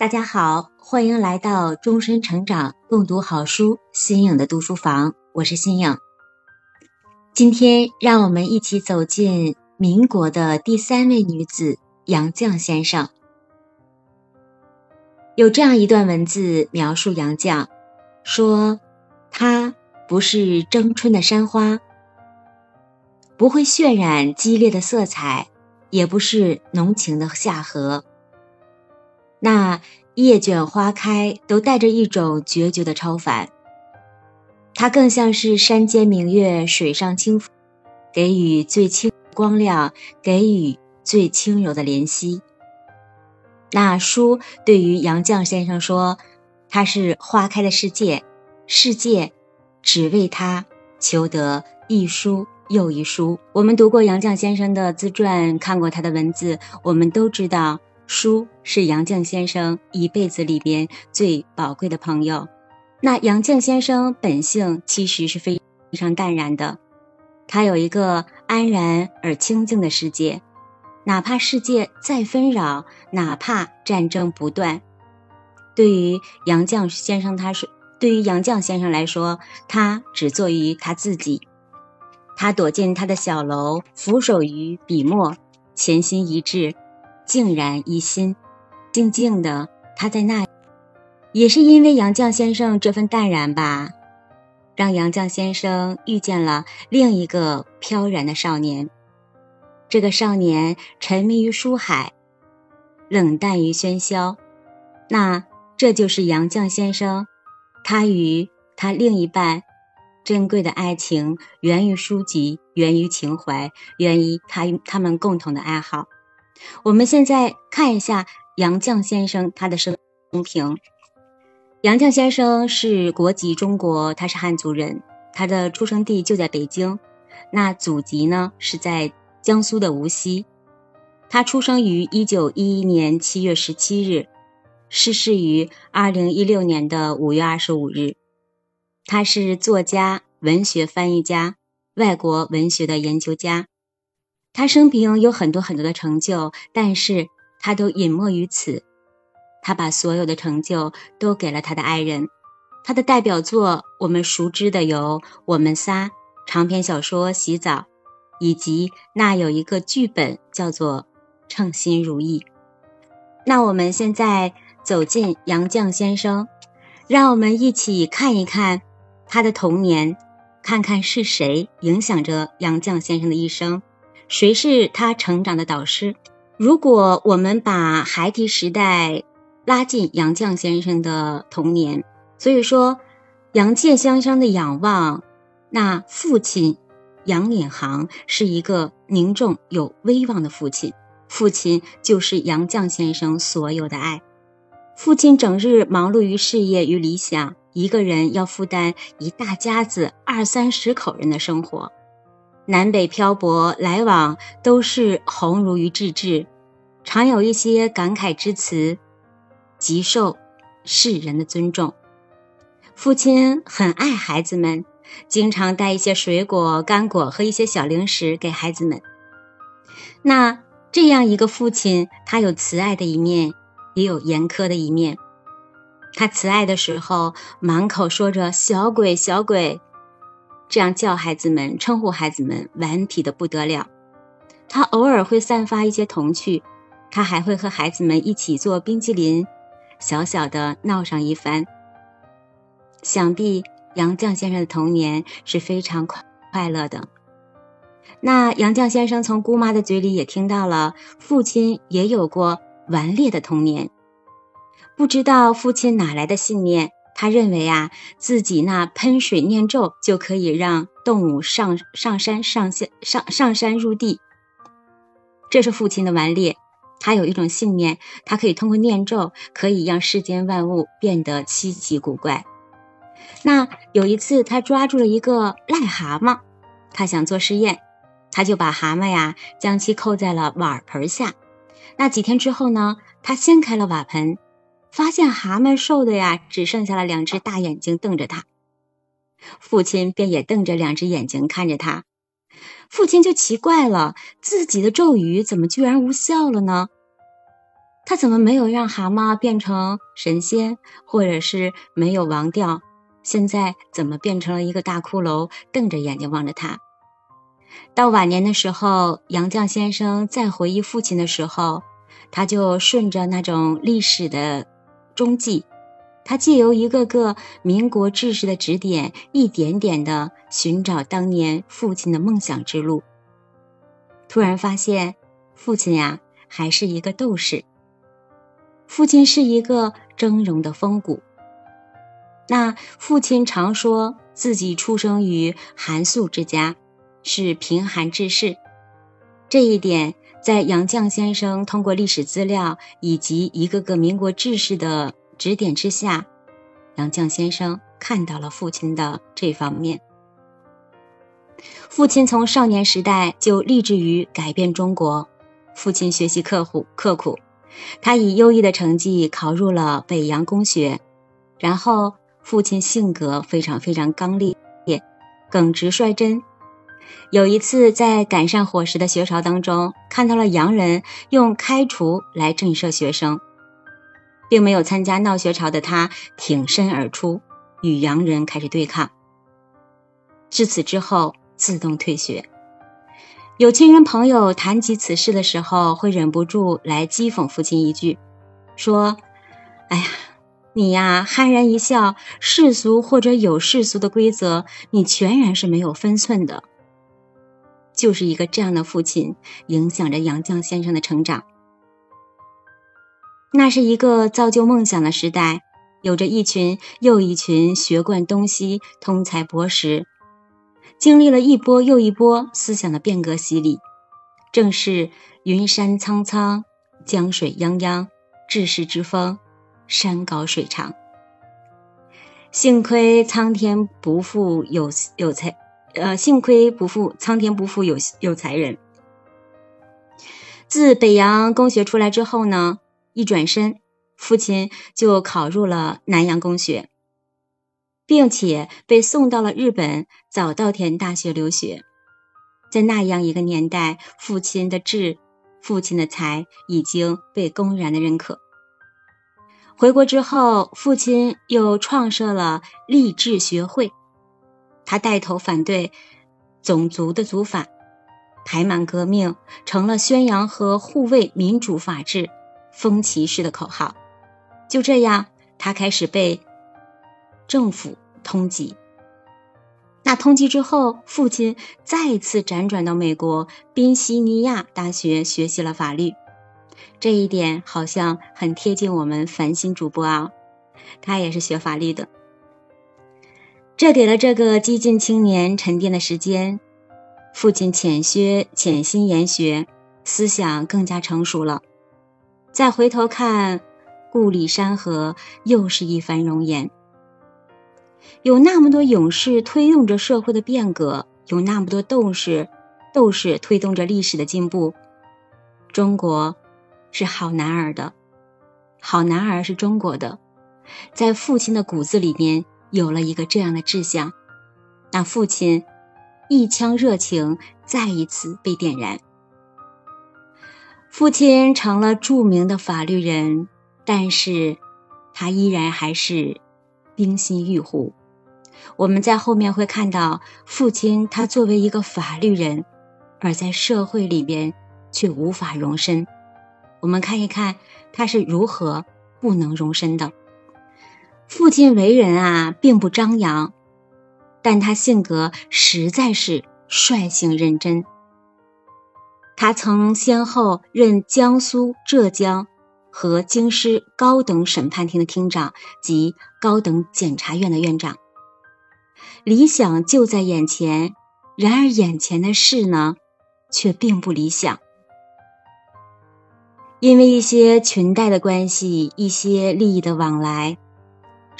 大家好，欢迎来到终身成长共读好书新颖的读书房，我是新颖。今天让我们一起走进民国的第三位女子杨绛先生。有这样一段文字描述杨绛，说她不是争春的山花，不会渲染激烈的色彩，也不是浓情的夏荷。那叶卷花开，都带着一种决绝的超凡。它更像是山间明月，水上清风，给予最清光亮，给予最轻柔的怜惜。那书对于杨绛先生说，它是花开的世界，世界只为他求得一书又一书。我们读过杨绛先生的自传，看过他的文字，我们都知道。书是杨绛先生一辈子里边最宝贵的朋友。那杨绛先生本性其实是非常淡然的，他有一个安然而清静的世界，哪怕世界再纷扰，哪怕战争不断，对于杨绛先生，他是对于杨绛先生来说，他只做于他自己，他躲进他的小楼，俯首于笔墨，潜心一致。静然一心，静静的，他在那，也是因为杨绛先生这份淡然吧，让杨绛先生遇见了另一个飘然的少年。这个少年沉迷于书海，冷淡于喧嚣，那这就是杨绛先生，他与他另一半珍贵的爱情源于书籍，源于情怀，源于他他们共同的爱好。我们现在看一下杨绛先生他的生平。杨绛先生是国籍中国，他是汉族人，他的出生地就在北京，那祖籍呢是在江苏的无锡。他出生于一九一一年七月十七日，逝世于二零一六年的五月二十五日。他是作家、文学翻译家、外国文学的研究家。他生平有很多很多的成就，但是他都隐没于此。他把所有的成就都给了他的爱人。他的代表作我们熟知的有《我们仨》长篇小说《洗澡》，以及那有一个剧本叫做《称心如意》。那我们现在走进杨绛先生，让我们一起看一看他的童年，看看是谁影响着杨绛先生的一生。谁是他成长的导师？如果我们把孩提时代拉进杨绛先生的童年，所以说杨绛先生的仰望，那父亲杨引航是一个凝重有威望的父亲，父亲就是杨绛先生所有的爱。父亲整日忙碌于事业与理想，一个人要负担一大家子二三十口人的生活。南北漂泊来往，都是鸿儒于志志，常有一些感慨之词，极受世人的尊重。父亲很爱孩子们，经常带一些水果、干果和一些小零食给孩子们。那这样一个父亲，他有慈爱的一面，也有严苛的一面。他慈爱的时候，满口说着“小鬼，小鬼”。这样叫孩子们，称呼孩子们，顽皮的不得了。他偶尔会散发一些童趣，他还会和孩子们一起做冰激凌，小小的闹上一番。想必杨绛先生的童年是非常快快乐的。那杨绛先生从姑妈的嘴里也听到了，父亲也有过顽劣的童年，不知道父亲哪来的信念。他认为啊，自己那喷水念咒就可以让动物上上山上下上上山入地。这是父亲的顽劣。他有一种信念，他可以通过念咒，可以让世间万物变得稀奇古怪。那有一次，他抓住了一个癞蛤蟆，他想做实验，他就把蛤蟆呀将其扣在了瓦盆下。那几天之后呢，他掀开了瓦盆。发现蛤蟆瘦的呀，只剩下了两只大眼睛瞪着他。父亲便也瞪着两只眼睛看着他。父亲就奇怪了，自己的咒语怎么居然无效了呢？他怎么没有让蛤蟆变成神仙，或者是没有亡掉？现在怎么变成了一个大骷髅，瞪着眼睛望着他？到晚年的时候，杨绛先生再回忆父亲的时候，他就顺着那种历史的踪迹，他借由一个个民国志士的指点，一点点的寻找当年父亲的梦想之路。突然发现，父亲呀，还是一个斗士。父亲是一个峥嵘的风骨。那父亲常说自己出生于寒素之家，是贫寒之士。这一点，在杨绛先生通过历史资料以及一个个民国志士的指点之下，杨绛先生看到了父亲的这方面。父亲从少年时代就立志于改变中国。父亲学习刻苦，刻苦。他以优异的成绩考入了北洋公学，然后父亲性格非常非常刚烈，也耿直率真。有一次在赶上伙食的学潮当中，看到了洋人用开除来震慑学生，并没有参加闹学潮的他挺身而出，与洋人开始对抗。至此之后，自动退学。有亲人朋友谈及此事的时候，会忍不住来讥讽父亲一句，说：“哎呀，你呀，酣然一笑，世俗或者有世俗的规则，你全然是没有分寸的。”就是一个这样的父亲，影响着杨绛先生的成长。那是一个造就梦想的时代，有着一群又一群学贯东西、通才博识。经历了一波又一波思想的变革洗礼，正是云山苍苍，江水泱泱，治世之风，山高水长。幸亏苍天不负有有才，呃，幸亏不负苍天不负有有才人。自北洋公学出来之后呢，一转身，父亲就考入了南洋公学。并且被送到了日本早稻田大学留学，在那样一个年代，父亲的智、父亲的才已经被公然的认可。回国之后，父亲又创设了励志学会，他带头反对种族的族法，排满革命成了宣扬和护卫民主法治、风骑士的口号。就这样，他开始被。政府通缉，那通缉之后，父亲再次辗转到美国宾夕尼亚大学学习了法律。这一点好像很贴近我们繁星主播啊，他也是学法律的。这给了这个激进青年沉淀的时间。父亲浅学潜心研学，思想更加成熟了。再回头看故里山河，又是一番容颜。有那么多勇士推动着社会的变革，有那么多斗士，斗士推动着历史的进步。中国是好男儿的，好男儿是中国的，在父亲的骨子里面有了一个这样的志向，那父亲一腔热情再一次被点燃。父亲成了著名的法律人，但是他依然还是冰心玉壶。我们在后面会看到，父亲他作为一个法律人，而在社会里边却无法容身。我们看一看他是如何不能容身的。父亲为人啊，并不张扬，但他性格实在是率性认真。他曾先后任江苏、浙江和京师高等审判庭的厅长及高等检察院的院长。理想就在眼前，然而眼前的事呢，却并不理想。因为一些裙带的关系，一些利益的往来，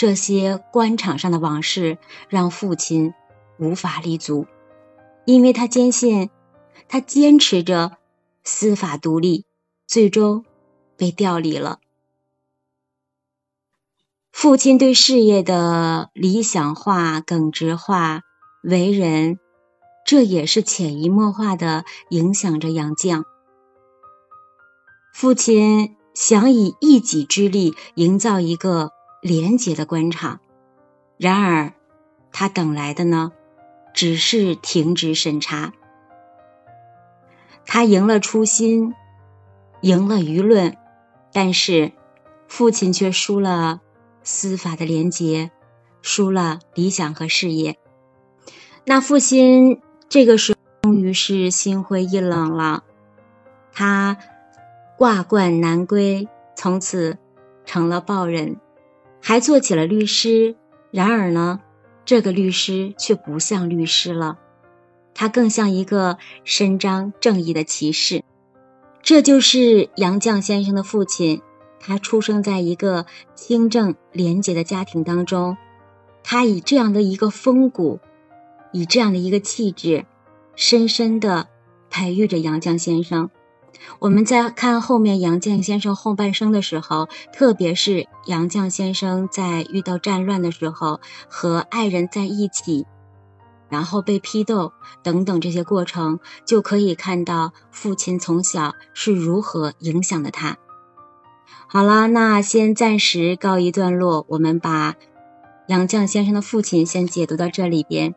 这些官场上的往事，让父亲无法立足。因为他坚信，他坚持着司法独立，最终被调离了。父亲对事业的理想化、耿直化为人，这也是潜移默化的影响着杨绛。父亲想以一己之力营造一个廉洁的官场。然而，他等来的呢，只是停职审查。他赢了初心，赢了舆论，但是父亲却输了司法的廉洁，输了理想和事业。那父亲这个时候终于是心灰意冷了，他挂冠南归，从此成了报人，还做起了律师。然而呢，这个律师却不像律师了。他更像一个伸张正义的骑士，这就是杨绛先生的父亲。他出生在一个清正廉洁的家庭当中，他以这样的一个风骨，以这样的一个气质，深深的培育着杨绛先生。我们在看后面杨绛先生后半生的时候，特别是杨绛先生在遇到战乱的时候，和爱人在一起。然后被批斗等等这些过程，就可以看到父亲从小是如何影响的他。好了，那先暂时告一段落，我们把杨绛先生的父亲先解读到这里边。